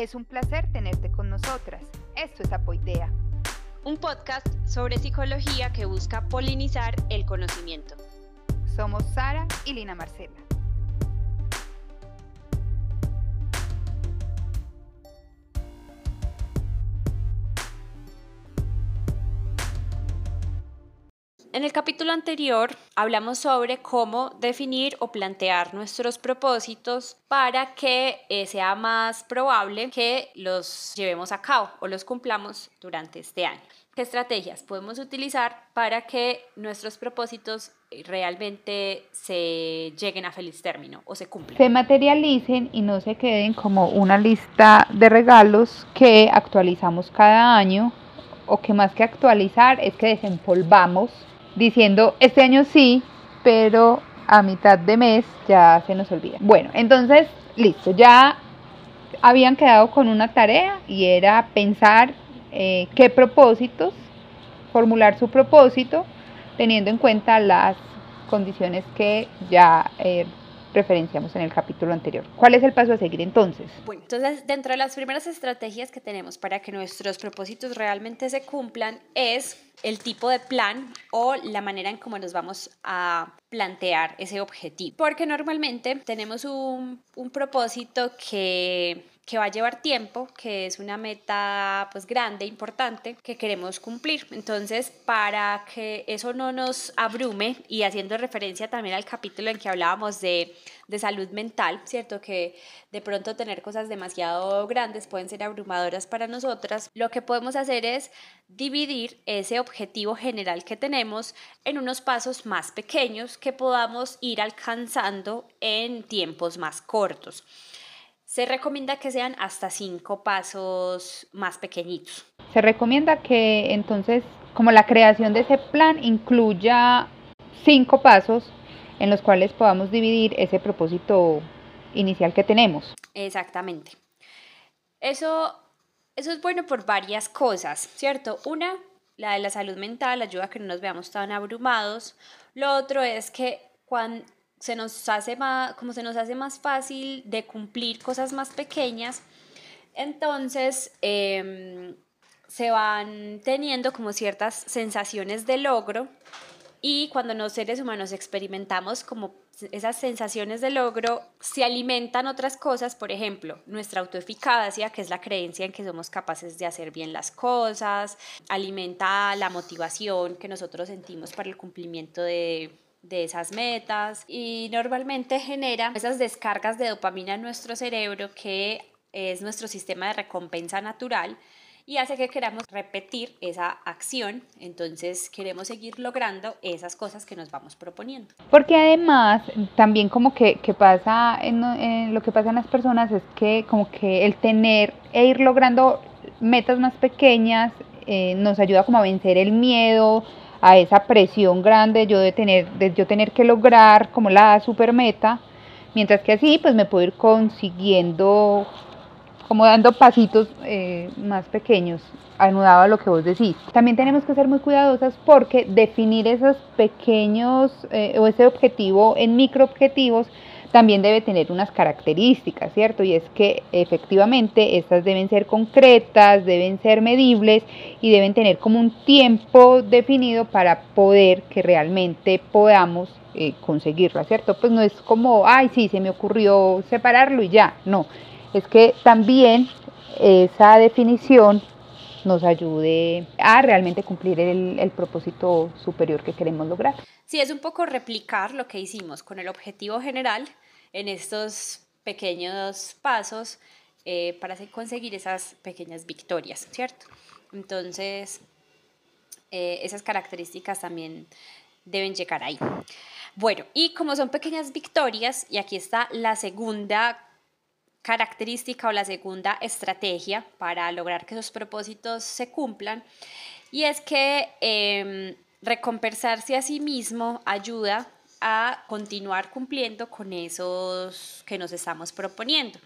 Es un placer tenerte con nosotras. Esto es Apoidea. Un podcast sobre psicología que busca polinizar el conocimiento. Somos Sara y Lina Marcela. En el capítulo anterior hablamos sobre cómo definir o plantear nuestros propósitos para que eh, sea más probable que los llevemos a cabo o los cumplamos durante este año. ¿Qué estrategias podemos utilizar para que nuestros propósitos realmente se lleguen a feliz término o se cumplan? Se materialicen y no se queden como una lista de regalos que actualizamos cada año o que más que actualizar es que desempolvamos diciendo este año sí, pero a mitad de mes ya se nos olvida. Bueno, entonces, listo, ya habían quedado con una tarea y era pensar eh, qué propósitos, formular su propósito, teniendo en cuenta las condiciones que ya eh, referenciamos en el capítulo anterior. ¿Cuál es el paso a seguir entonces? Bueno, entonces dentro de las primeras estrategias que tenemos para que nuestros propósitos realmente se cumplan es el tipo de plan o la manera en cómo nos vamos a plantear ese objetivo. Porque normalmente tenemos un, un propósito que que va a llevar tiempo, que es una meta pues grande, importante, que queremos cumplir. Entonces, para que eso no nos abrume y haciendo referencia también al capítulo en que hablábamos de, de salud mental, ¿cierto? Que de pronto tener cosas demasiado grandes pueden ser abrumadoras para nosotras, lo que podemos hacer es dividir ese objetivo general que tenemos en unos pasos más pequeños que podamos ir alcanzando en tiempos más cortos. Se recomienda que sean hasta cinco pasos más pequeñitos. Se recomienda que entonces, como la creación de ese plan incluya cinco pasos en los cuales podamos dividir ese propósito inicial que tenemos. Exactamente. Eso, eso es bueno por varias cosas, ¿cierto? Una, la de la salud mental, ayuda a que no nos veamos tan abrumados. Lo otro es que cuando se nos hace más, como se nos hace más fácil de cumplir cosas más pequeñas, entonces em, se van teniendo como ciertas sensaciones de logro y cuando los seres humanos experimentamos como esas sensaciones de logro, se alimentan otras cosas, por ejemplo, nuestra autoeficacia, que es la creencia en que somos capaces de hacer bien las cosas, alimenta la motivación que nosotros sentimos para el cumplimiento de de esas metas y normalmente genera esas descargas de dopamina en nuestro cerebro que es nuestro sistema de recompensa natural y hace que queramos repetir esa acción, entonces queremos seguir logrando esas cosas que nos vamos proponiendo. Porque además, también como que, que pasa en, lo que pasa en las personas es que como que el tener e ir logrando metas más pequeñas eh, nos ayuda como a vencer el miedo, a esa presión grande yo de tener, yo tener que lograr como la super meta, mientras que así pues me puedo ir consiguiendo, como dando pasitos eh, más pequeños, anudado a lo que vos decís. También tenemos que ser muy cuidadosas porque definir esos pequeños eh, o ese objetivo en micro objetivos también debe tener unas características, ¿cierto? Y es que efectivamente estas deben ser concretas, deben ser medibles y deben tener como un tiempo definido para poder que realmente podamos eh, conseguirla, ¿cierto? Pues no es como, ay, sí, se me ocurrió separarlo y ya, no, es que también esa definición nos ayude a realmente cumplir el, propósito superior que queremos lograr. Sí, es un poco replicar lo que hicimos con el objetivo general en estos pequeños pasos eh, para conseguir esas pequeñas victorias, ¿cierto? Entonces, eh, esas características también deben llegar ahí. Bueno, y como son pequeñas victorias, y aquí está la segunda característica o la segunda estrategia para lograr que esos propósitos se cumplan, y es que em, recompensarse a sí mismo ayuda a continuar cumpliendo con esos que nos estamos proponiendo.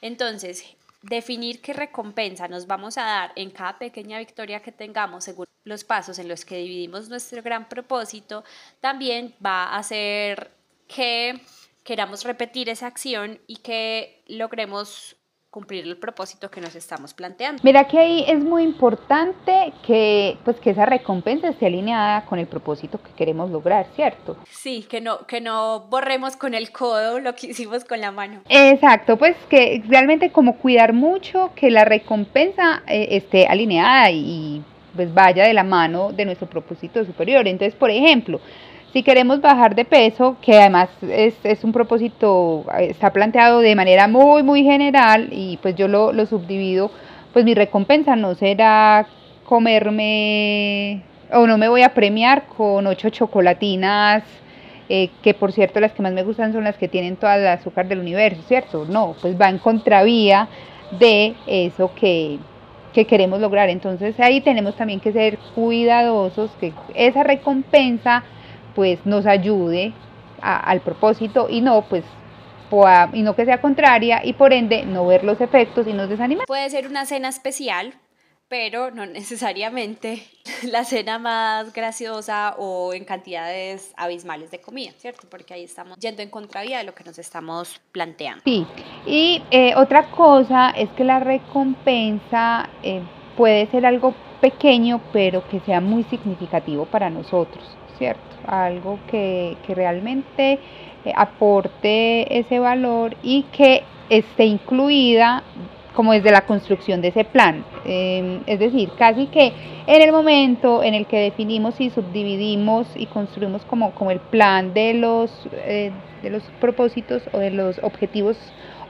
Entonces, definir qué recompensa nos vamos a dar en cada pequeña victoria que tengamos según los pasos en los que dividimos nuestro gran propósito, también va a hacer que queramos repetir esa acción y que logremos cumplir el propósito que nos estamos planteando. Mira que ahí es muy importante que pues que esa recompensa esté alineada con el propósito que queremos lograr, ¿cierto? Sí, que no que no borremos con el codo lo que hicimos con la mano. Exacto, pues que realmente como cuidar mucho que la recompensa eh, esté alineada y pues vaya de la mano de nuestro propósito superior. Entonces, por ejemplo, si queremos bajar de peso, que además es, es, un propósito, está planteado de manera muy, muy general y pues yo lo, lo subdivido, pues mi recompensa no será comerme o no me voy a premiar con ocho chocolatinas, eh, que por cierto las que más me gustan son las que tienen toda el azúcar del universo, ¿cierto? No, pues va en contravía de eso que, que queremos lograr. Entonces ahí tenemos también que ser cuidadosos, que esa recompensa pues nos ayude al propósito y no pues y no que sea contraria y por ende no ver los efectos y nos desanimar. Puede ser una cena especial, pero no necesariamente la cena más graciosa o en cantidades abismales de comida, ¿cierto? Porque ahí estamos yendo en contravía de lo que nos estamos planteando. Sí, y eh, otra cosa es que la recompensa eh, puede ser algo pequeño, pero que sea muy significativo para nosotros. ¿Cierto? Algo que, realmente eh, aporte ese valor y que esté incluida como desde la construcción de ese plan. Em, es decir, casi que en el momento en el que definimos y subdividimos y construimos como, como el plan de los, eh, de los propósitos o de los objetivos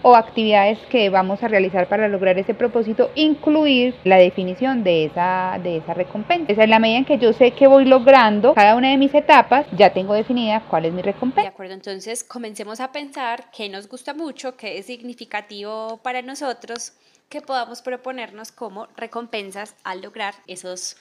o actividades que vamos a realizar para lograr ese propósito, incluir la definición de esa, de esa recompensa. Esa es la medida en que yo sé que voy logrando cada una de mis etapas, ya tengo definida cuál es mi recompensa. De acuerdo, entonces comencemos a pensar qué nos gusta mucho, qué es significativo para nosotros, que podamos proponernos como recompensas al lograr esos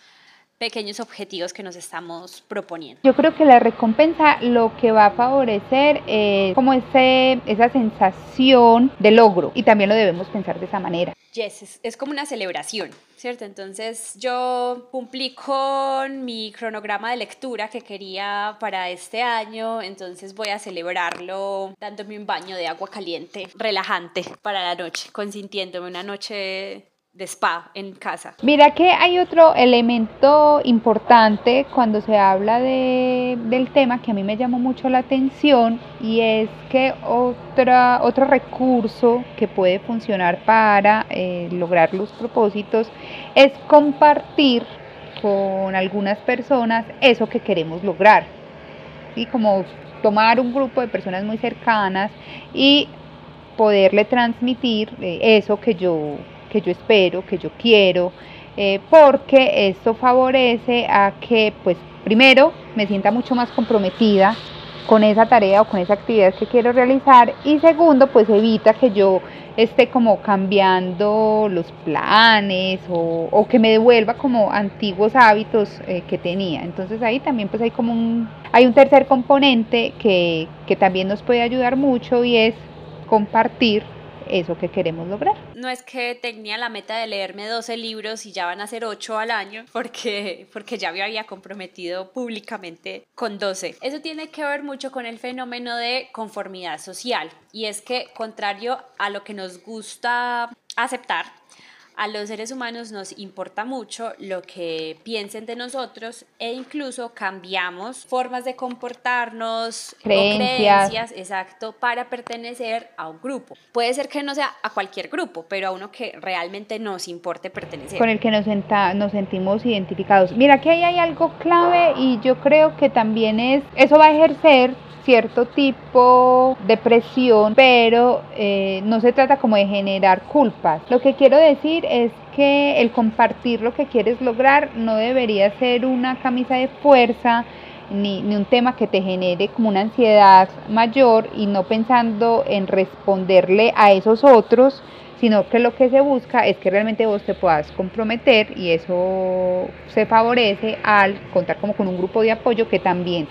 pequeños objetivos que nos estamos proponiendo. Yo creo que la recompensa lo que va a favorecer es como ese, esa sensación de logro y también lo debemos pensar de esa manera. Yes, es, como una celebración, ¿cierto? Entonces yo cumplí con mi cronograma de lectura que quería para este año, entonces voy a celebrarlo dándome un baño de agua caliente, relajante para la noche, consintiéndome una noche de spa en casa. Mira que hay otro elemento importante cuando se habla de, del tema que a mí me llamó mucho la atención y es que otra, otro recurso que puede funcionar para eh, lograr los propósitos es compartir con algunas personas eso que queremos lograr. Y como tomar un grupo de personas muy cercanas y poderle transmitir eh, eso que yo que yo espero, que yo quiero, eh, porque esto favorece a que, pues, primero, me sienta mucho más comprometida con esa tarea o con esa actividad que quiero realizar y segundo, pues evita que yo esté como cambiando los planes o, que me devuelva como antiguos hábitos eh, que tenía. Entonces ahí también pues hay como un, hay un tercer componente que, que también nos puede ayudar mucho y es compartir eso que queremos lograr. No es que tenía la meta de leerme 12 libros y ya van a ser 8 al año, porque, porque ya me había comprometido públicamente con 12. Eso tiene que ver mucho con el fenómeno de conformidad social, y es que contrario a lo que nos gusta aceptar, a los seres humanos nos importa mucho lo que piensen de nosotros e incluso cambiamos formas de comportarnos creencias. exacto, para pertenecer a un grupo. Puede ser que no sea a cualquier grupo, pero a uno que realmente nos importe pertenecer. Con el que nos, nos sentimos identificados. Mira que ahí hay algo clave y yo creo que también es, eso va a ejercer cierto tipo de presión, pero eh, no se trata como de generar culpas. Lo que quiero decir es que el compartir lo que quieres lograr no debería ser una camisa de fuerza, ni, ni, un tema que te genere como una ansiedad mayor y no pensando en responderle a esos otros, sino que lo que se busca es que realmente vos te puedas comprometer y eso se favorece al contar como con un grupo de apoyo que también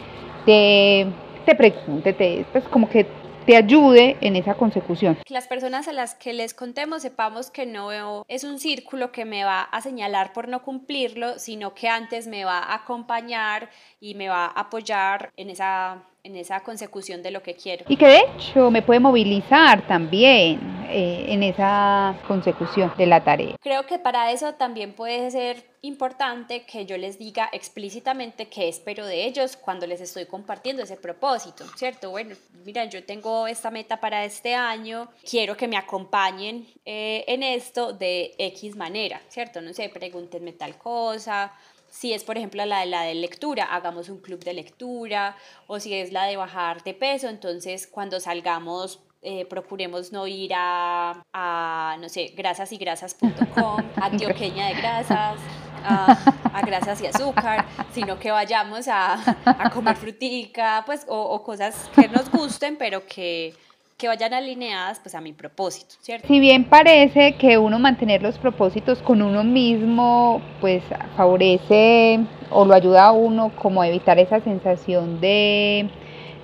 te te pregunte, te, pues como que te ayude en esa consecución. Las personas a las que les contemos sepamos que no es un círculo que me va a señalar por no cumplirlo, sino que antes me va a acompañar y me va a apoyar en esa en esa consecución de lo que quiero. Y que de hecho me puede movilizar también. eh, en esa consecución de la tarea. Creo que para eso también puede ser importante que yo les diga explícitamente qué espero de ellos cuando les estoy compartiendo ese propósito, ¿cierto? Bueno, mira, yo tengo esta meta para este año, quiero que me acompañen eh, en esto de X manera, ¿cierto? No sé, pregúntenme tal cosa, si es, por ejemplo, la de la de lectura, hagamos un club de lectura, o si es la de bajar de peso, entonces cuando salgamos eh, procuremos no ir a, a, no sé, grasas y grasas.com, antioqueña de grasas, a, a, grasas y azúcar, sino que vayamos a, a comer frutica, pues, o, o cosas que nos gusten, pero que que vayan alineadas pues a mi propósito, ¿cierto? Si bien parece que uno mantener los propósitos con uno mismo pues favorece o lo ayuda a uno como a evitar esa sensación de,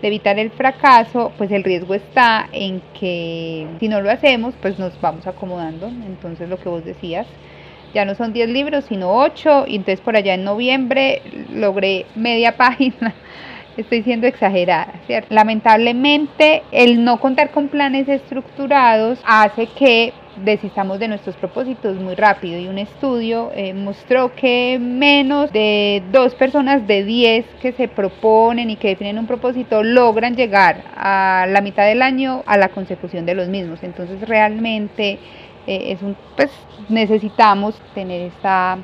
de evitar el fracaso, pues el riesgo está en que si no lo hacemos pues nos vamos acomodando, entonces lo que vos decías, ya no son 10 libros, sino 8, y entonces por allá en noviembre logré media página estoy siendo exagerada, ¿cierto? Lamentablemente, el no contar con planes estructurados hace que desistamos de nuestros propósitos muy rápido y un estudio eh, mostró que menos de dos personas de diez que se proponen y que definen un propósito logran llegar a la mitad del año a la consecución de los mismos. Entonces realmente eh, es un, pues necesitamos tener esta,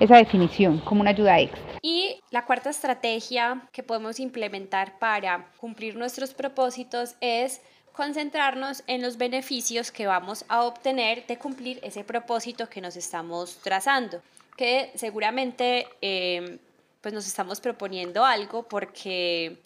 esa definición como una ayuda extra. Y la cuarta estrategia que podemos implementar para cumplir nuestros propósitos es concentrarnos en los beneficios que vamos a obtener de cumplir ese propósito que nos estamos trazando, que seguramente eh, pues nos estamos proponiendo algo porque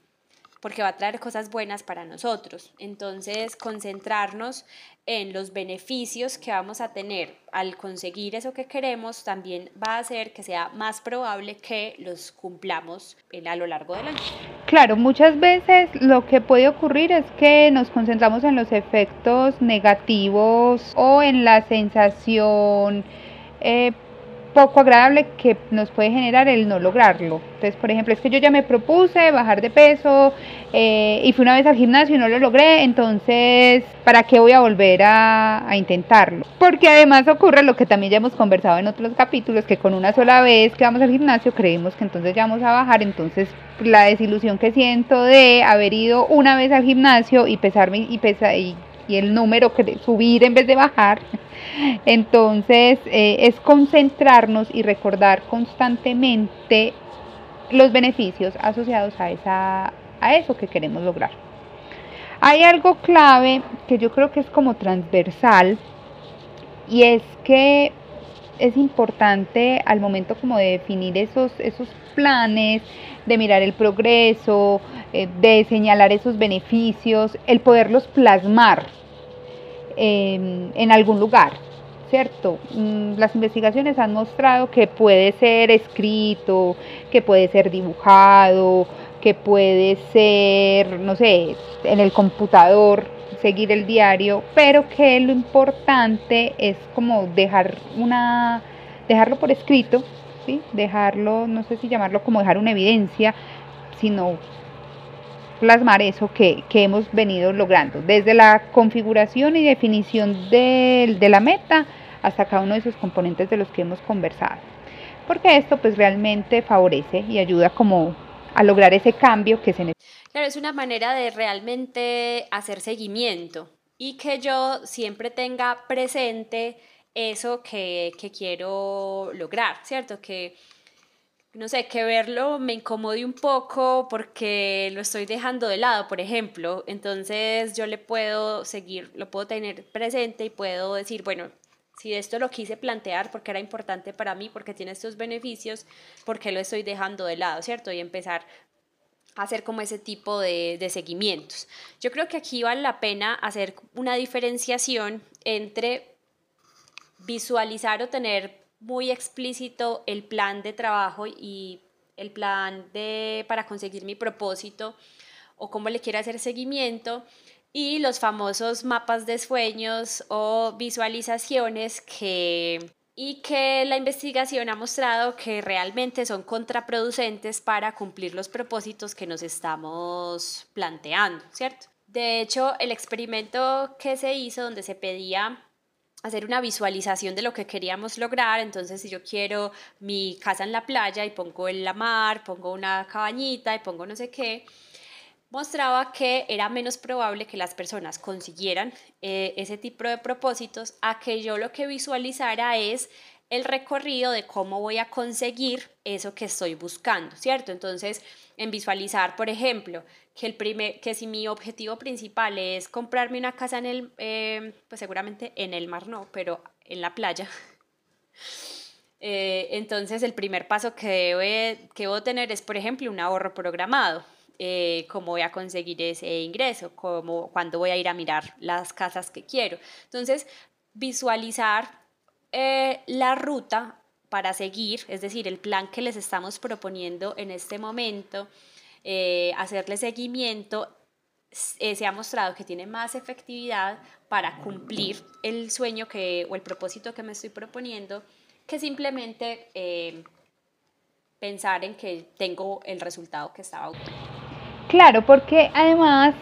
porque va a traer cosas buenas para nosotros. Entonces, concentrarnos en los beneficios que vamos a tener al conseguir eso que queremos también va a hacer que sea más probable que los cumplamos a lo largo del año. Claro, muchas veces lo que puede ocurrir es que nos concentramos en los efectos negativos o en la sensación eh, poco agradable que nos puede generar el no lograrlo. Entonces, por ejemplo, es que yo ya me propuse bajar de peso eh, y fui una vez al gimnasio y no lo logré, entonces, ¿para qué voy a volver a, a, intentarlo? Porque además ocurre lo que también ya hemos conversado en otros capítulos, que con una sola vez que vamos al gimnasio creemos que entonces ya vamos a bajar, entonces la desilusión que siento de haber ido una vez al gimnasio y pesarme y, pesa, y y el número que subir en vez de bajar. Entonces eh, es concentrarnos y recordar constantemente los beneficios asociados a, esa, a eso que queremos lograr. Hay algo clave que yo creo que es como transversal y es que es importante al momento como de definir esos, esos planes, de mirar el progreso, eh, de señalar esos beneficios, el poderlos plasmar en algún lugar, ¿cierto? Mm, las investigaciones han mostrado que puede ser escrito, que puede ser dibujado, que puede ser, no sé, en el computador, seguir el diario, pero que lo importante es como dejar una, dejarlo por escrito, ¿sí? dejarlo, no sé si llamarlo como dejar una evidencia, sino plasmar eso que, que hemos venido logrando, desde la configuración y definición de, de la meta hasta cada uno de esos componentes de los que hemos conversado. Porque esto pues realmente favorece y ayuda como a lograr ese cambio que se necesita. Claro, es una manera de realmente hacer seguimiento y que yo siempre tenga presente eso que, que quiero lograr, ¿cierto? Que, no sé, que verlo me incomode un poco porque lo estoy dejando de lado, por ejemplo. Entonces yo le puedo seguir, lo puedo tener presente y puedo decir, bueno, si esto lo quise plantear porque era importante para mí, porque tiene estos beneficios, ¿por qué lo estoy dejando de lado, cierto? Y empezar hacer como ese tipo de, de, seguimientos. Yo creo que aquí vale la pena hacer una diferenciación entre visualizar o tener muy explícito el plan de trabajo y el plan de, para conseguir mi propósito o cómo le quiero hacer seguimiento y los famosos mapas de sueños o visualizaciones que y que la investigación ha mostrado que realmente son contraproducentes para cumplir los propósitos que nos estamos planteando, ¿cierto? De hecho, el experimento que se hizo donde se pedía hacer una visualización de lo que queríamos lograr. Entonces, si yo quiero mi casa en la playa y pongo en la mar, pongo una cabañita y pongo no sé qué, mostraba que era menos probable que las personas consiguieran eh, ese tipo de propósitos a que yo lo que visualizara es el recorrido de cómo voy a conseguir eso que estoy buscando, ¿cierto? Entonces, en visualizar, por ejemplo, que, el primer, que si mi objetivo principal es comprarme una casa en el, eh, pues seguramente en el mar no, pero en la playa. Eh, entonces el primer paso que, debe, que debo tener es, por ejemplo, un ahorro programado. Eh, cómo voy a conseguir ese ingreso, cómo, cuándo voy a ir a mirar las casas que quiero. Entonces, visualizar la ruta para seguir, es decir, el plan que les estamos proponiendo en este momento, eh, hacerle seguimiento, eh, se ha mostrado que tiene más efectividad para cumplir el sueño que, o el propósito que me estoy proponiendo que simplemente eh, pensar en que tengo el resultado que estaba Claro, porque además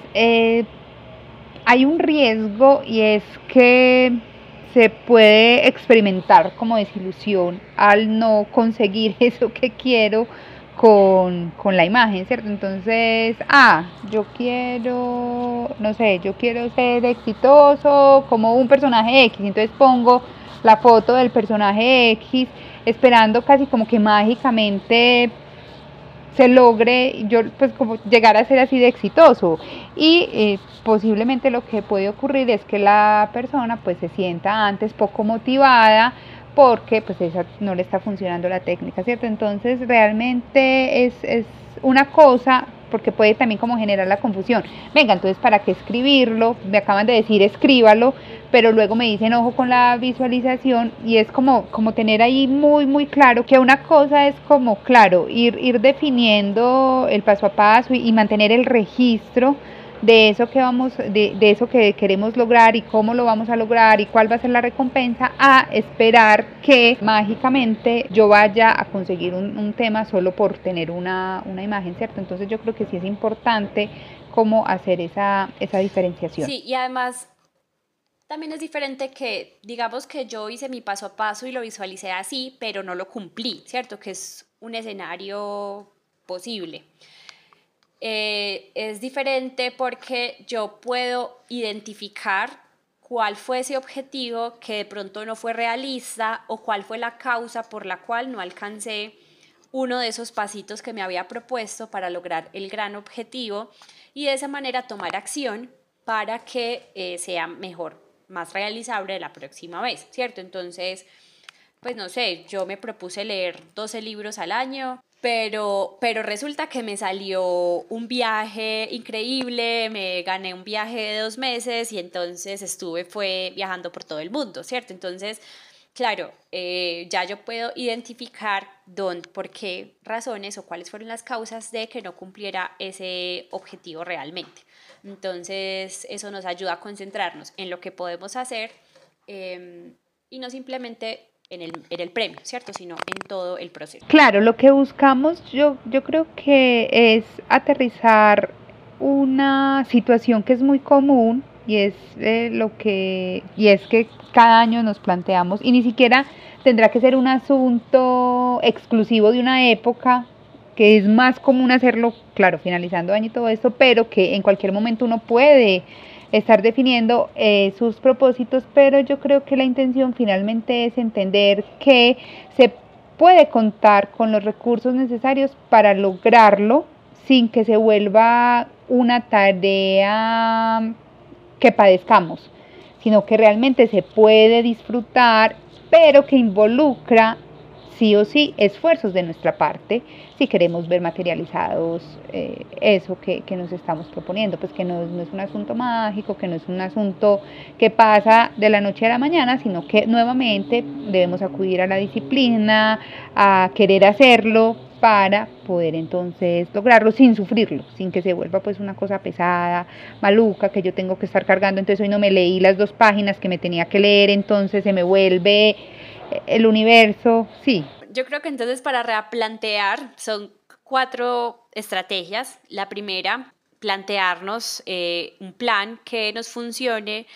hay un riesgo y es que se puede experimentar como desilusión al no conseguir eso que quiero con, la imagen, ¿cierto? Entonces, ah, yo quiero, no sé, yo quiero ser exitoso como un personaje X, entonces pongo la foto del personaje X esperando casi como que mágicamente se logre yo pues como llegar a ser así de exitoso y eh, posiblemente lo que puede ocurrir es que la persona pues se sienta antes poco motivada porque pues esa no le está funcionando la técnica, ¿cierto? Entonces realmente es, es una cosa porque puede también como generar la confusión. Venga, entonces, ¿para qué escribirlo? Me acaban de decir, escríbalo, pero luego me dicen, ojo con la visualización y es como, como tener ahí muy, muy claro que una cosa es como, claro, ir, ir definiendo el paso a paso y mantener el registro de eso que vamos, de, de, eso que queremos lograr y cómo lo vamos a lograr y cuál va a ser la recompensa, a esperar que mágicamente yo vaya a conseguir un, un tema solo por tener una, una, imagen, ¿cierto? Entonces yo creo que sí es importante cómo hacer esa, esa diferenciación. Sí, y además también es diferente que, digamos que yo hice mi paso a paso y lo visualicé así, pero no lo cumplí, ¿cierto? Que es un escenario posible. Eh, es diferente porque yo puedo identificar cuál fue ese objetivo que de pronto no fue realista o cuál fue la causa por la cual no alcancé uno de esos pasitos que me había propuesto para lograr el gran objetivo y de esa manera tomar acción para que eh, sea mejor, más realizable la próxima vez, ¿cierto? Entonces, pues no sé, yo me propuse leer 12 libros al año, pero, pero resulta que me salió un viaje increíble, me gané un viaje de dos meses y entonces estuve, fue viajando por todo el mundo, ¿cierto? Entonces, claro, eh, ya yo puedo identificar dónde, por qué razones o cuáles fueron las causas de que no cumpliera ese objetivo realmente. Entonces, eso nos ayuda a concentrarnos en lo que podemos hacer em, y no simplemente en el, en el premio, ¿cierto? Sino en todo el proceso. Claro, lo que buscamos yo, yo creo que es aterrizar una situación que es muy común y es eh, lo que y es que cada año nos planteamos y ni siquiera tendrá que ser un asunto exclusivo de una época que es más común hacerlo, claro, finalizando año y todo esto, pero que en cualquier momento uno puede estar definiendo eh, sus propósitos, pero yo creo que la intención finalmente es entender que se puede contar con los recursos necesarios para lograrlo sin que se vuelva una tarea que padezcamos, sino que realmente se puede disfrutar, pero que involucra sí o sí esfuerzos de nuestra parte si queremos ver materializados eh, eso que, nos estamos proponiendo, pues que no, no, es un asunto mágico, que no es un asunto que pasa de la noche a la mañana, sino que nuevamente debemos acudir a la disciplina, a querer hacerlo para poder entonces lograrlo sin sufrirlo, sin que se vuelva pues una cosa pesada, maluca, que yo tengo que estar cargando, entonces hoy no me leí las dos páginas que me tenía que leer, entonces se me vuelve el universo, sí. Yo creo que entonces para replantear son cuatro estrategias. La primera, plantearnos eh, un plan que nos funcione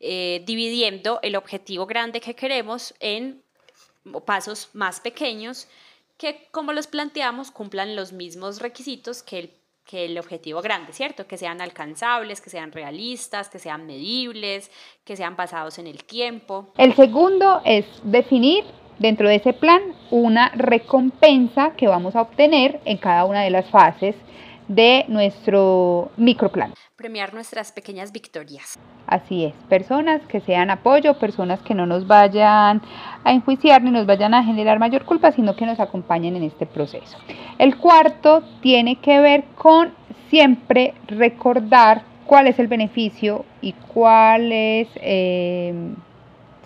eh, dividiendo el objetivo grande que queremos en pasos más pequeños que como los planteamos cumplan los mismos requisitos que el, que el objetivo grande, ¿cierto? Que sean alcanzables, que sean realistas, que sean medibles, que sean basados en el tiempo. El segundo es definir dentro de ese plan una recompensa que vamos a obtener en cada una de las fases de nuestro microplan. Premiar nuestras pequeñas victorias. Así es, personas que sean apoyo, personas que no nos vayan a enjuiciar ni nos vayan a generar mayor culpa, sino que nos acompañen en este proceso. El cuarto tiene que ver con siempre recordar cuál es el beneficio y cuál es, eh,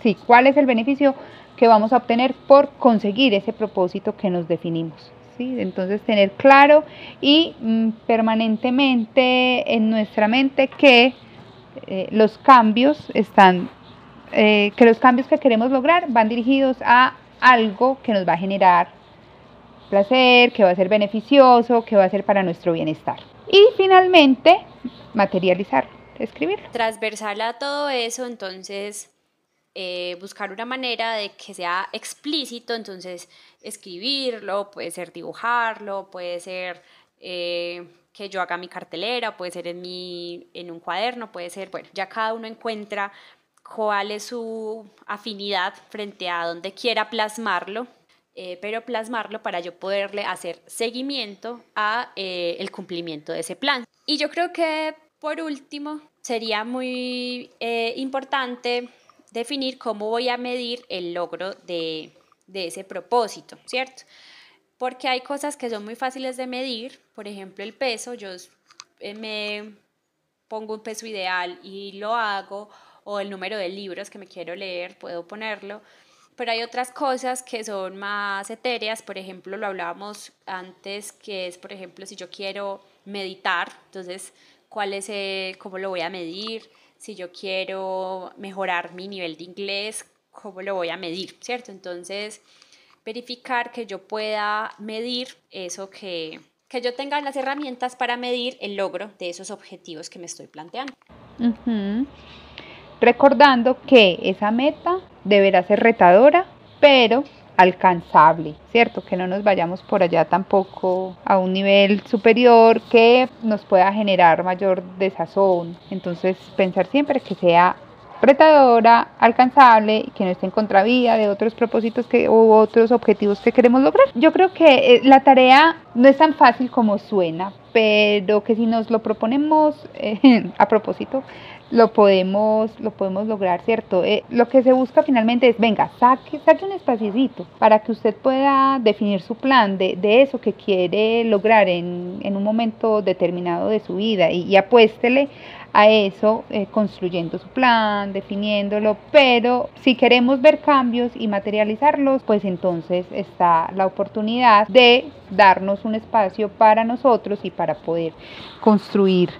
sí, cuál es el beneficio que vamos a obtener por conseguir ese propósito que nos definimos. Entonces tener claro y mm, permanentemente en nuestra mente que eh, los cambios están, eh, que los cambios que queremos lograr van dirigidos a algo que nos va a generar placer, que va a ser beneficioso, que va a ser para nuestro bienestar. Y finalmente, materializar, escribir. Transversal a todo eso, entonces eh, buscar una manera de que sea explícito, entonces escribirlo, puede ser dibujarlo, puede ser eh, que yo haga mi cartelera, puede ser en, mi, en un cuaderno, puede ser, bueno, ya cada uno encuentra cuál es su afinidad frente a donde quiera plasmarlo, eh, pero plasmarlo para yo poderle hacer seguimiento a el cumplimiento de ese plan. Y yo creo que por último sería muy importante definir cómo voy a medir el logro de, ese propósito, ¿cierto? Porque hay cosas que son muy fáciles de medir, por ejemplo el peso, yo eh, me pongo un peso ideal y lo hago, o el número de libros que me quiero leer, puedo ponerlo, pero hay otras cosas que son más etéreas, por ejemplo, lo hablábamos antes, que es, por ejemplo, si yo quiero meditar, entonces, ¿cuál es, cómo lo voy a medir? Si yo quiero mejorar mi nivel de inglés, ¿cómo lo voy a medir? ¿Cierto? Entonces, verificar que yo pueda medir eso que, que yo tenga las herramientas para medir el logro de esos objetivos que me estoy planteando. Recordando que esa meta deberá ser retadora, pero alcanzable, ¿cierto? Que no nos vayamos por allá tampoco a un nivel superior que nos pueda generar mayor desazón. Entonces, pensar siempre que sea retadora, alcanzable que no esté en contravía de otros propósitos que, u otros objetivos que queremos lograr. Yo creo que eh, la tarea no es tan fácil como suena, pero que si nos lo proponemos eh, a propósito, lo podemos, lo podemos lograr, ¿cierto? Eh, lo que se busca finalmente es, venga, saque, saque un espaciocito para que usted pueda definir su plan de, de eso que quiere lograr en, en, un momento determinado de su vida y, y apuéstele a eso eh, construyendo su plan, definiéndolo, pero si queremos ver cambios y materializarlos, pues entonces está la oportunidad de darnos un espacio para nosotros y para poder construir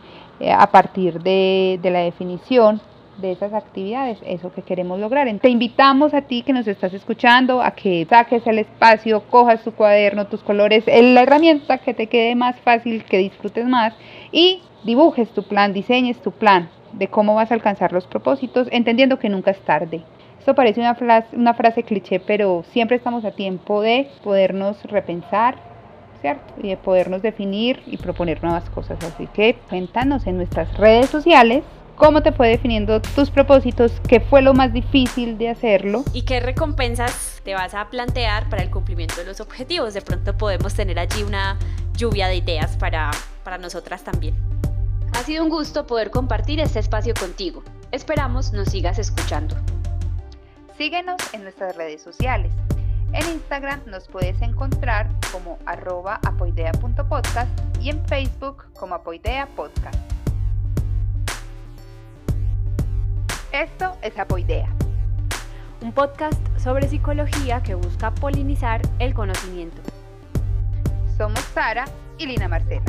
a partir de, de la definición de esas actividades, eso que queremos lograr. Te invitamos a ti que nos estás escuchando a que saques el espacio, cojas tu cuaderno, tus colores, la herramienta que te quede más fácil, que disfrutes más y dibujes tu plan, diseñes tu plan de cómo vas a alcanzar los propósitos, entendiendo que nunca es tarde. Esto parece una frase, una frase cliché, pero siempre estamos a tiempo de podernos repensar, y de podernos definir y proponer nuevas cosas. Así que cuéntanos en nuestras redes sociales cómo te fue definiendo tus propósitos, qué fue lo más difícil de hacerlo. Y qué recompensas te vas a plantear para el cumplimiento de los objetivos. De pronto podemos tener allí una lluvia de ideas para, para nosotras también. Ha sido un gusto poder compartir este espacio contigo. Esperamos nos sigas escuchando. Síguenos en nuestras redes sociales. En Instagram nos puedes encontrar como arroba apoidea.podcast y en Facebook como apoidea podcast. Esto es Apoidea. Un podcast sobre psicología que busca polinizar el conocimiento. Somos Sara y Lina Marcela.